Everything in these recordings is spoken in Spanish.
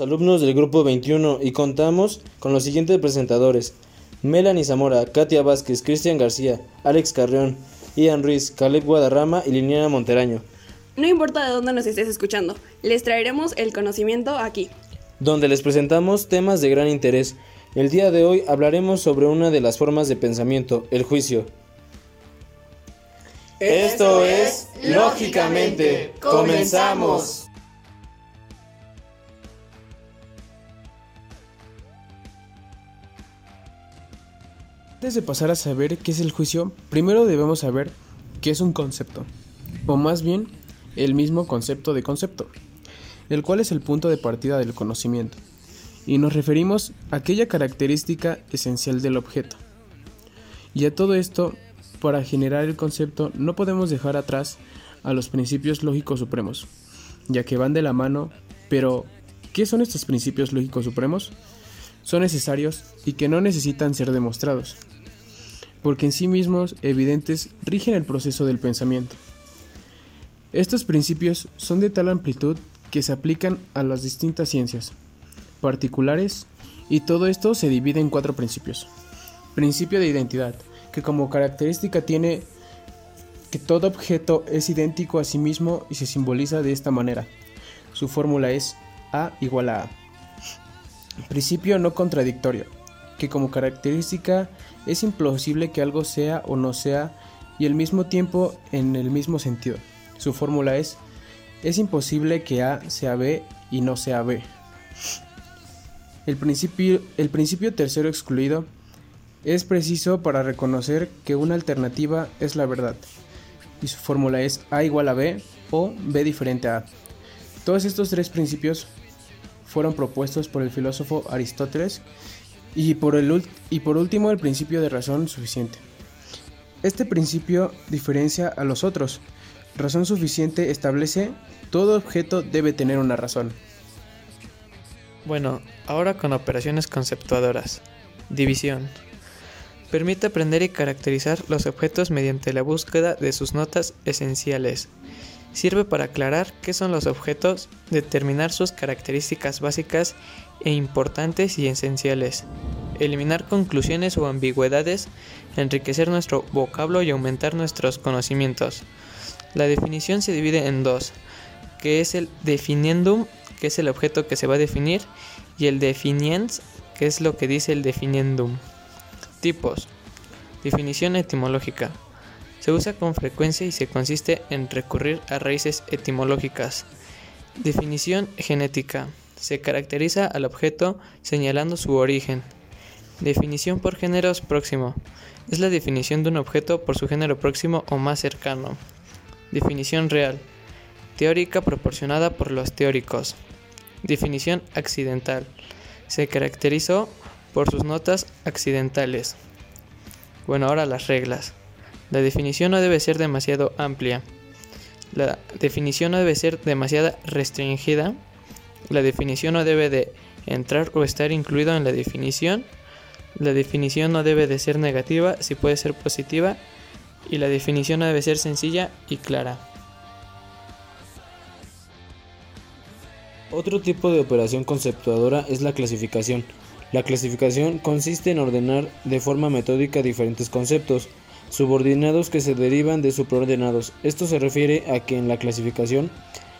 alumnos del grupo 21 y contamos con los siguientes presentadores. Melanie Zamora, Katia Vázquez, Cristian García, Alex Carrión, Ian Ruiz, Caleb Guadarrama y Liliana Monteraño. No importa de dónde nos estés escuchando, les traeremos el conocimiento aquí. Donde les presentamos temas de gran interés. El día de hoy hablaremos sobre una de las formas de pensamiento, el juicio. Esto es Lógicamente. Comenzamos. Antes de pasar a saber qué es el juicio, primero debemos saber qué es un concepto, o más bien el mismo concepto de concepto, el cual es el punto de partida del conocimiento, y nos referimos a aquella característica esencial del objeto. Y a todo esto, para generar el concepto no podemos dejar atrás a los principios lógicos supremos, ya que van de la mano, pero ¿qué son estos principios lógicos supremos? Son necesarios y que no necesitan ser demostrados porque en sí mismos evidentes rigen el proceso del pensamiento. Estos principios son de tal amplitud que se aplican a las distintas ciencias particulares y todo esto se divide en cuatro principios. Principio de identidad, que como característica tiene que todo objeto es idéntico a sí mismo y se simboliza de esta manera. Su fórmula es A igual a A. Principio no contradictorio, que como característica es imposible que algo sea o no sea y al mismo tiempo en el mismo sentido. Su fórmula es, es imposible que A sea B y no sea B. El principio, el principio tercero excluido es preciso para reconocer que una alternativa es la verdad y su fórmula es A igual a B o B diferente a A. Todos estos tres principios fueron propuestos por el filósofo Aristóteles y por, el, y por último, el principio de razón suficiente. Este principio diferencia a los otros. Razón suficiente establece todo objeto debe tener una razón. Bueno, ahora con operaciones conceptuadoras. División. Permite aprender y caracterizar los objetos mediante la búsqueda de sus notas esenciales. Sirve para aclarar qué son los objetos, determinar sus características básicas e importantes y esenciales, eliminar conclusiones o ambigüedades, enriquecer nuestro vocablo y aumentar nuestros conocimientos. La definición se divide en dos, que es el definiendum, que es el objeto que se va a definir, y el definiens, que es lo que dice el definiendum. Tipos. Definición etimológica. Se usa con frecuencia y se consiste en recurrir a raíces etimológicas. Definición genética. Se caracteriza al objeto señalando su origen. Definición por géneros próximo. Es la definición de un objeto por su género próximo o más cercano. Definición real. Teórica proporcionada por los teóricos. Definición accidental. Se caracterizó por sus notas accidentales. Bueno, ahora las reglas. La definición no debe ser demasiado amplia. La definición no debe ser demasiado restringida la definición no debe de entrar o estar incluido en la definición. La definición no debe de ser negativa, si puede ser positiva. Y la definición no debe ser sencilla y clara. Otro tipo de operación conceptuadora es la clasificación. La clasificación consiste en ordenar de forma metódica diferentes conceptos, subordinados que se derivan de superordenados. Esto se refiere a que en la clasificación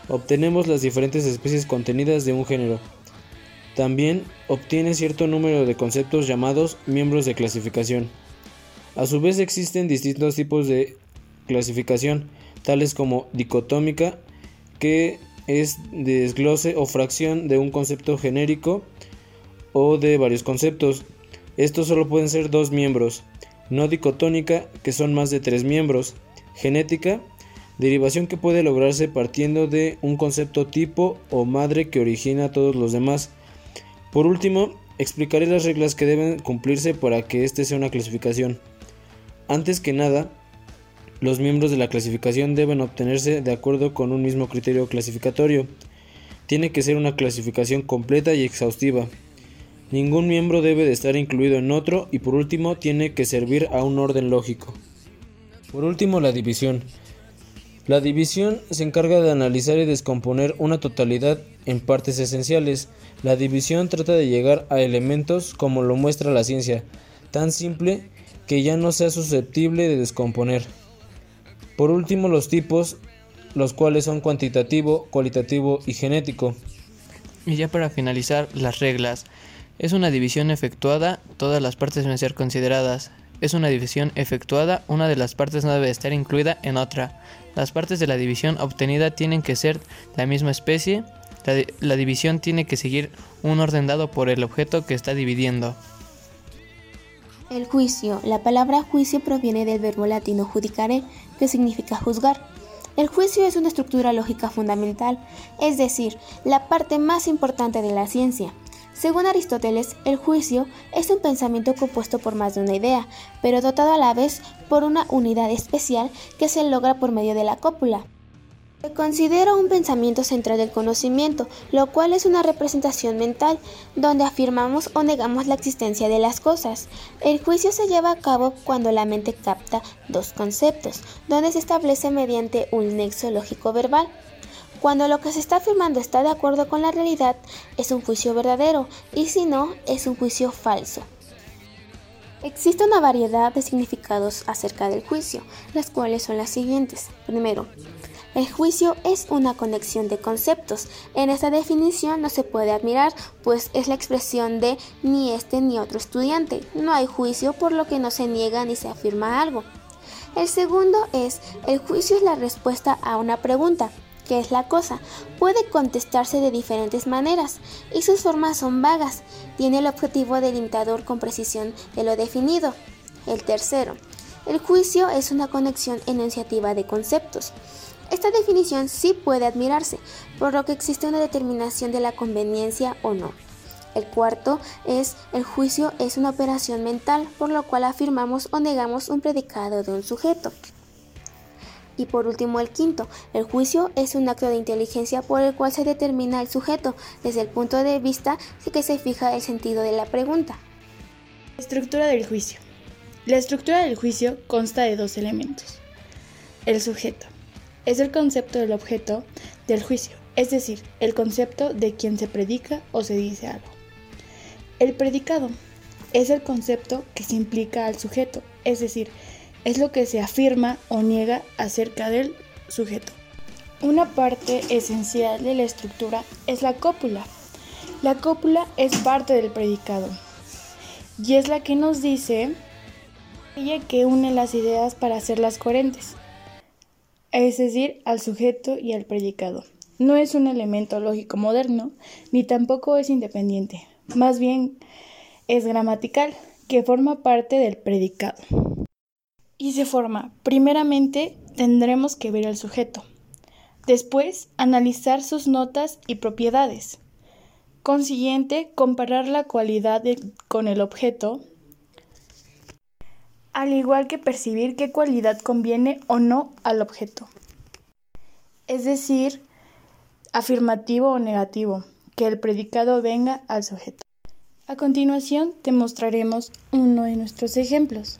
obtenemos las diferentes especies contenidas de un género. También obtiene cierto número de conceptos llamados miembros de clasificación. A su vez existen distintos tipos de clasificación, tales como dicotómica, que es desglose o fracción de un concepto genérico o de varios conceptos. Estos solo pueden ser dos miembros. No dicotónica, que son más de tres miembros. Genética, derivación que puede lograrse partiendo de un concepto tipo o madre que origina a todos los demás. Por último, explicaré las reglas que deben cumplirse para que este sea una clasificación. Antes que nada, los miembros de la clasificación deben obtenerse de acuerdo con un mismo criterio clasificatorio. Tiene que ser una clasificación completa y exhaustiva. Ningún miembro debe de estar incluido en otro y por último tiene que servir a un orden lógico. Por último, la división. La división se encarga de analizar y descomponer una totalidad en partes esenciales. La división trata de llegar a elementos como lo muestra la ciencia, tan simple que ya no sea susceptible de descomponer. Por último, los tipos, los cuales son cuantitativo, cualitativo y genético. Y ya para finalizar, las reglas. Es una división efectuada, todas las partes deben ser consideradas. Es una división efectuada, una de las partes no debe estar incluida en otra. Las partes de la división obtenida tienen que ser la misma especie. La, división tiene que seguir un orden dado por el objeto que está dividiendo. El juicio. La palabra juicio proviene del verbo latino judicare, que significa juzgar. El juicio es una estructura lógica fundamental, es decir, la parte más importante de la ciencia. Según Aristóteles, el juicio es un pensamiento compuesto por más de una idea, pero dotado a la vez por una unidad especial que se logra por medio de la cópula. Se considera un pensamiento central del conocimiento, lo cual es una representación mental, donde afirmamos o negamos la existencia de las cosas. El juicio se lleva a cabo cuando la mente capta dos conceptos, donde se establece mediante un nexo lógico verbal. Cuando lo que se está afirmando está de acuerdo con la realidad, es un juicio verdadero, y si no, es un juicio falso. Existe una variedad de significados acerca del juicio, las cuales son las siguientes. Primero, el juicio es una conexión de conceptos. En esta definición no se puede admirar, pues es la expresión de ni este ni otro estudiante. No hay juicio, por lo que no se niega ni se afirma algo. El segundo es, el juicio es la respuesta a una pregunta. ¿Qué es la cosa? Puede contestarse de diferentes maneras y sus formas son vagas. Tiene el objetivo delimitador con precisión de lo definido. El tercero, el juicio es una conexión enunciativa de conceptos. Esta definición sí puede admirarse, por lo que existe una determinación de la conveniencia o no. El cuarto es el juicio es una operación mental, por lo cual afirmamos o negamos un predicado de un sujeto. Y por último el quinto, el juicio es un acto de inteligencia por el cual se determina el sujeto desde el punto de vista que se fija el sentido de la pregunta. Estructura del juicio. La estructura del juicio consta de dos elementos. El sujeto es el concepto del objeto del juicio, es decir, el concepto de quien se predica o se dice algo. El predicado es el concepto que se implica al sujeto, es decir, es lo que se afirma o niega acerca del sujeto. Una parte esencial de la estructura es la cópula. La cópula es parte del predicado y es la que nos dice ella que une las ideas para hacerlas coherentes es decir, al sujeto y al predicado. No es un elemento lógico moderno, ni tampoco es independiente, más bien es gramatical, que forma parte del predicado. Y se forma, primeramente tendremos que ver al sujeto, después analizar sus notas y propiedades, consiguiente comparar la cualidad con el objeto, al igual que percibir qué cualidad conviene o no al objeto. Es decir, afirmativo o negativo, que el predicado venga al sujeto. A continuación te mostraremos uno de nuestros ejemplos.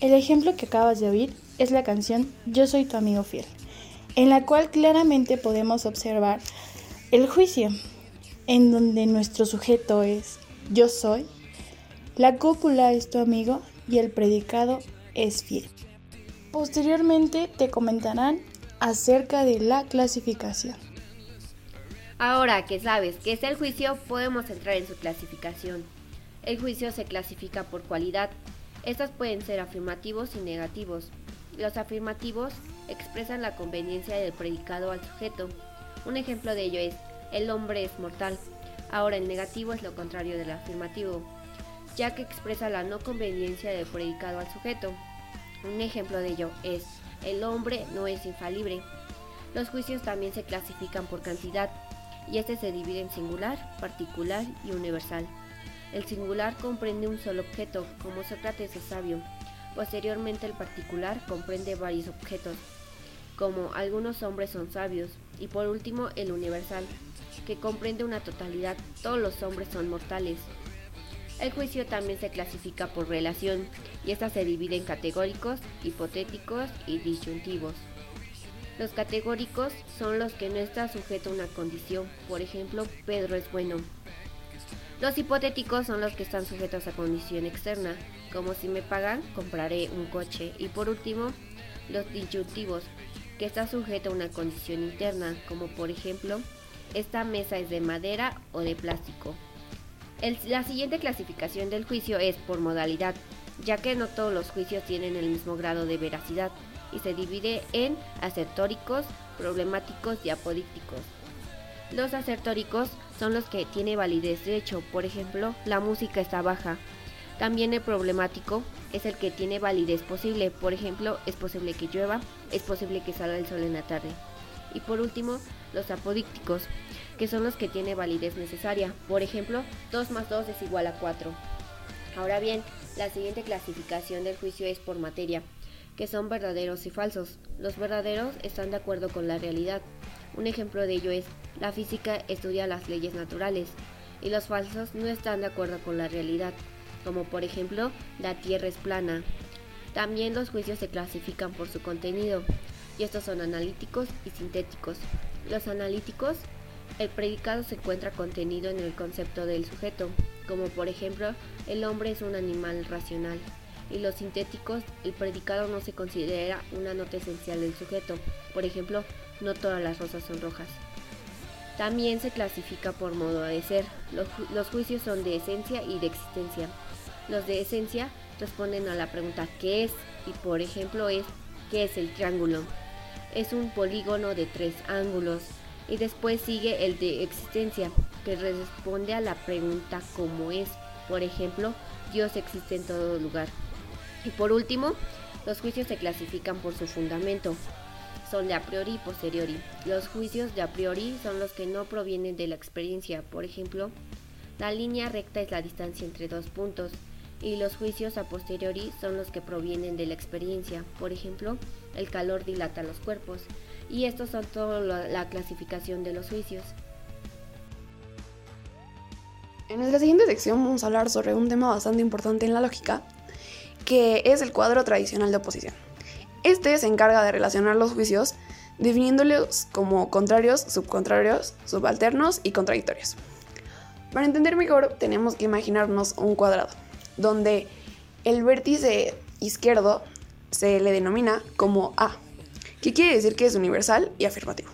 El ejemplo que acabas de oír es la canción Yo soy tu amigo fiel en la cual claramente podemos observar el juicio, en donde nuestro sujeto es yo soy, la cúpula es tu amigo y el predicado es fiel. Posteriormente te comentarán acerca de la clasificación. Ahora que sabes qué es el juicio, podemos entrar en su clasificación. El juicio se clasifica por cualidad. Estas pueden ser afirmativos y negativos. Los afirmativos expresan la conveniencia del predicado al sujeto. Un ejemplo de ello es, el hombre es mortal. Ahora el negativo es lo contrario del afirmativo, ya que expresa la no conveniencia del predicado al sujeto. Un ejemplo de ello es, el hombre no es infalible. Los juicios también se clasifican por cantidad, y este se divide en singular, particular y universal. El singular comprende un solo objeto, como Sócrates es sabio. Posteriormente el particular comprende varios objetos, como algunos hombres son sabios. Y por último el universal, que comprende una totalidad, todos los hombres son mortales. El juicio también se clasifica por relación, y esta se divide en categóricos, hipotéticos y disyuntivos. Los categóricos son los que no está sujeto a una condición, por ejemplo, Pedro es bueno. Los hipotéticos son los que están sujetos a condición externa, como si me pagan, compraré un coche. Y por último, los disyuntivos, que está sujeto a una condición interna, como por ejemplo, esta mesa es de madera o de plástico. la siguiente clasificación del juicio es por modalidad, ya que no todos los juicios tienen el mismo grado de veracidad y se divide en acertóricos, problemáticos y apodícticos. Los acertóricos son los que tienen validez de hecho, por ejemplo, la música está baja. También el problemático es el que tiene validez posible, por ejemplo, es posible que llueva, es posible que salga el sol en la tarde. Y por último, los apodícticos, que son los que tienen validez necesaria, por ejemplo, 2 más 2 es igual a 4. Ahora bien, la siguiente clasificación del juicio es por materia, que son verdaderos y falsos. Los verdaderos están de acuerdo con la realidad, un ejemplo de ello es, la física estudia las leyes naturales y los falsos no están de acuerdo con la realidad, como por ejemplo, la Tierra es plana. También los juicios se clasifican por su contenido, y estos son analíticos y sintéticos. Los analíticos, el predicado se encuentra contenido en el concepto del sujeto, como por ejemplo, el hombre es un animal racional. Y los sintéticos, el predicado no se considera una nota esencial del sujeto, por ejemplo, no todas las rosas son rojas. También se clasifica por modo de ser. Los, juicios son de esencia y de existencia. Los de esencia responden a la pregunta ¿qué es? Y por ejemplo es ¿qué es el triángulo? Es un polígono de tres ángulos. Y después sigue el de existencia, que responde a la pregunta ¿cómo es? Por ejemplo, Dios existe en todo lugar. Y por último, los juicios se clasifican por su fundamento son de a priori y posteriori. Los juicios de a priori son los que no provienen de la experiencia. Por ejemplo, la línea recta es la distancia entre dos puntos y los juicios a posteriori son los que provienen de la experiencia. Por ejemplo, el calor dilata los cuerpos. Y estos son toda la clasificación de los juicios. En nuestra siguiente sección vamos a hablar sobre un tema bastante importante en la lógica, que es el cuadro tradicional de oposición. Este se encarga de relacionar los juicios definiéndolos como contrarios, subcontrarios, subalternos y contradictorios. Para entender mejor tenemos que imaginarnos un cuadrado, donde el vértice izquierdo se le denomina como A, que quiere decir que es universal y afirmativo.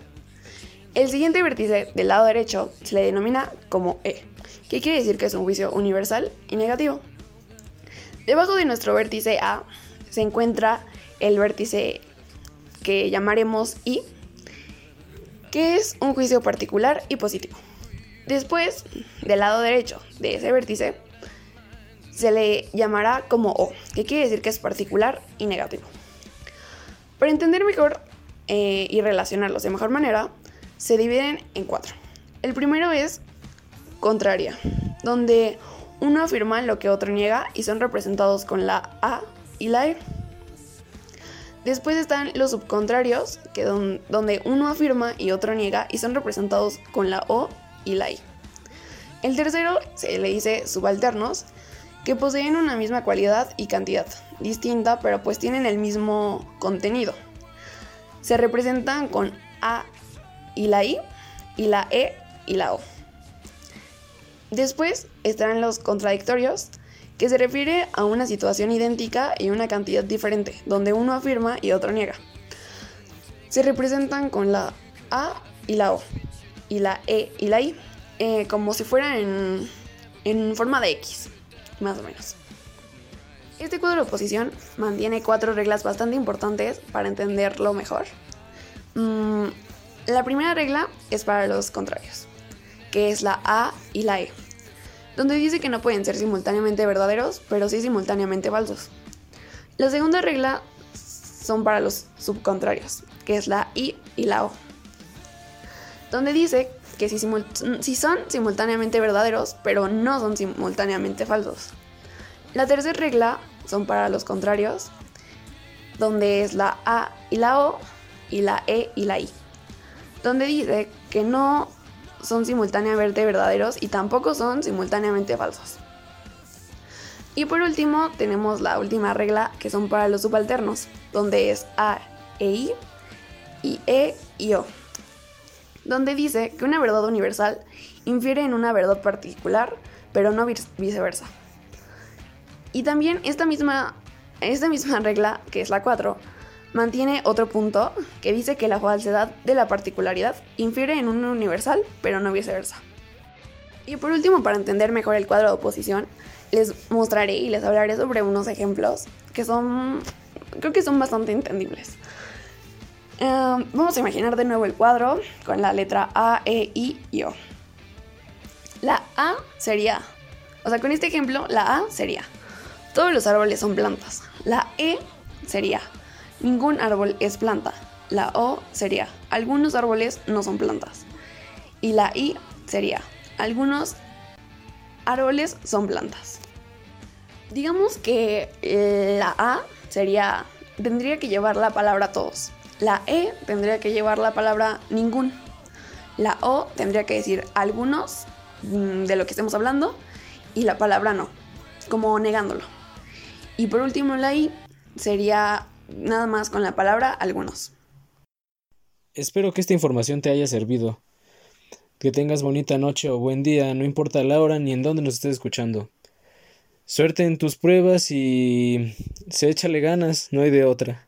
El siguiente vértice del lado derecho se le denomina como E, que quiere decir que es un juicio universal y negativo. Debajo de nuestro vértice A se encuentra el vértice que llamaremos I, que es un juicio particular y positivo. Después, del lado derecho de ese vértice, se le llamará como O, que quiere decir que es particular y negativo. Para entender mejor eh, y relacionarlos de mejor manera, se dividen en cuatro. El primero es contraria, donde uno afirma lo que otro niega y son representados con la A y la E. Después están los subcontrarios, que donde uno afirma y otro niega y son representados con la O y la I. El tercero se le dice subalternos, que poseen una misma cualidad y cantidad, distinta, pero pues tienen el mismo contenido. Se representan con A y la I, y la E y la O. Después están los contradictorios, que se refiere a una situación idéntica y una cantidad diferente, donde uno afirma y otro niega. Se representan con la A y la O, y la E y la I, eh, como si fueran en, forma de X, más o menos. Este cuadro de oposición mantiene cuatro reglas bastante importantes para entenderlo mejor. Mm, la primera regla es para los contrarios, que es la A y la E, donde dice que no pueden ser simultáneamente verdaderos, pero sí simultáneamente falsos. La segunda regla son para los subcontrarios, que es la I y la O, donde dice que si, son simultáneamente verdaderos, pero no son simultáneamente falsos. La tercera regla son para los contrarios, donde es la A y la O y la E y la I, donde dice que no son simultáneamente verdaderos y tampoco son simultáneamente falsos. Y por último tenemos la última regla que son para los subalternos, donde es A e I y E y O, donde dice que una verdad universal infiere en una verdad particular, pero no viceversa. Y también esta misma, esta misma regla, que es la 4, mantiene otro punto que dice que la falsedad de la particularidad infiere en un universal, pero no viceversa. Y por último, para entender mejor el cuadro de oposición, les mostraré y les hablaré sobre unos ejemplos que son, creo que son bastante entendibles. Em, vamos a imaginar de nuevo el cuadro con la letra A, E, I y O. La A sería, o sea, con este ejemplo, la A sería todos los árboles son plantas. La E sería, ningún árbol es planta. La O sería, algunos árboles no son plantas. Y la I sería, algunos árboles son plantas. Digamos que eh, la A sería, tendría que llevar la palabra todos. La E tendría que llevar la palabra ningún. La O tendría que decir algunos mm, de lo que estemos hablando y la palabra no, como negándolo. Y por último, la I sería nada más con la palabra algunos. Espero que esta información te haya servido. Que tengas bonita noche o buen día, no importa la hora ni en dónde nos estés escuchando. Suerte en tus pruebas y se échale ganas, no hay de otra.